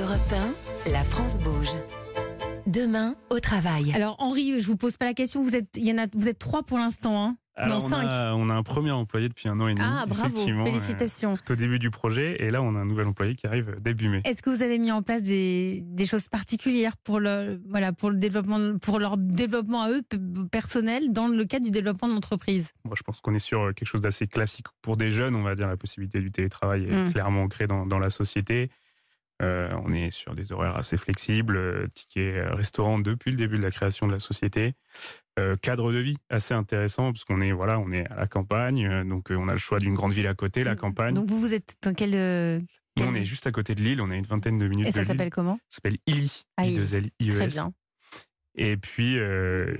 Europe 1, la France bouge. Demain, au travail. Alors Henri, je vous pose pas la question, vous êtes, il y en a, vous êtes trois pour l'instant. Hein Alors, non, on, a, on a un premier employé depuis un an et demi. Ah bravo, effectivement, euh, félicitations. tout au début du projet. Et là, on a un nouvel employé qui arrive début mai. Est-ce que vous avez mis en place des, des choses particulières pour le, voilà, pour le développement, pour leur développement à eux personnel dans le cadre du développement de l'entreprise? Moi, je pense qu'on est sur quelque chose d'assez classique pour des jeunes. On va dire la possibilité du télétravail est Mm. clairement ancrée dans, dans la société. Euh, on est sur des horaires assez flexibles, euh, tickets euh, restaurant depuis le début de la création de la société. Euh, cadre de vie assez intéressant parce qu'on est voilà, on est à la campagne, donc on a le choix d'une grande ville à côté, la campagne. Donc vous, vous êtes dans quel, Nous, on est juste à côté de Lille, on a une vingtaine de minutes et ça s'appelle comment Ça s'appelle ILI, Ah, Illy. I2L, Très IES. bien. Et puis, euh,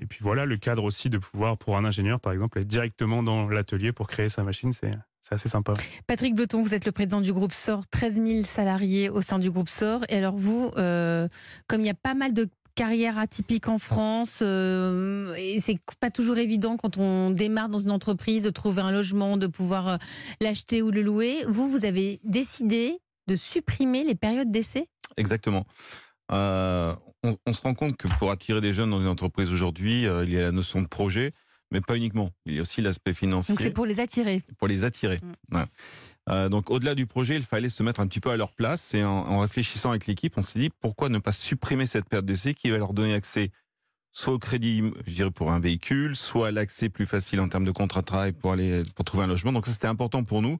et puis voilà, le cadre aussi de pouvoir, pour un ingénieur par exemple, être directement dans l'atelier pour créer sa machine, c'est c'est assez sympa. Patrick Bleton, vous êtes le président du groupe SOR, 13 000 salariés au sein du groupe SOR. Et alors vous, euh, comme il y a pas mal de carrières atypiques en France, euh, et c'est pas toujours évident quand on démarre dans une entreprise de trouver un logement, de pouvoir euh, l'acheter ou le louer, vous, vous avez décidé de supprimer les périodes d'essai? Exactement. Euh, on, on se rend compte que pour attirer des jeunes dans une entreprise aujourd'hui, euh, il y a la notion de projet, mais pas uniquement. Il y a aussi l'aspect financier Donc c'est pour les attirer. pour les attirer. Mm. Ouais. Euh, donc au-delà du projet, il fallait se mettre un petit peu à leur place et en, en réfléchissant avec l'équipe, on s'est dit pourquoi ne pas supprimer cette période d'essai qui va leur donner accès soit au crédit, je dirais pour un véhicule, soit à l'accès plus facile en termes de contrat de travail pour aller pour trouver un logement. Donc ça c'était important pour nous,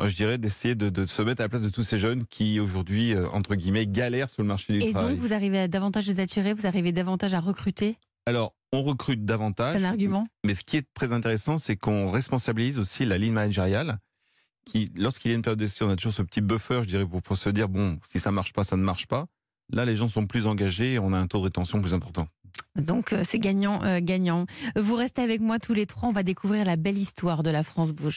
euh, je dirais, d'essayer de, de se mettre à la place de tous ces jeunes qui aujourd'hui euh, entre guillemets galèrent sur le marché du Et travail. donc vous arrivez à davantage les attirer, vous arrivez davantage à recruter? Alors on recrute C'est davantage. un argument. Mais ce qui est très intéressant, c'est qu'on responsabilise aussi la ligne managériale. Qui, lorsqu'il y a une période d'essai, on a toujours ce petit buffer, je dirais, pour, pour se dire bon, si ça marche pas, ça ne marche pas. Là, les gens sont plus engagés et on a un taux de rétention plus important. Donc euh, c'est gagnant, euh, gagnant. Vous restez avec moi tous les trois, on va découvrir la belle histoire de la France Bouge.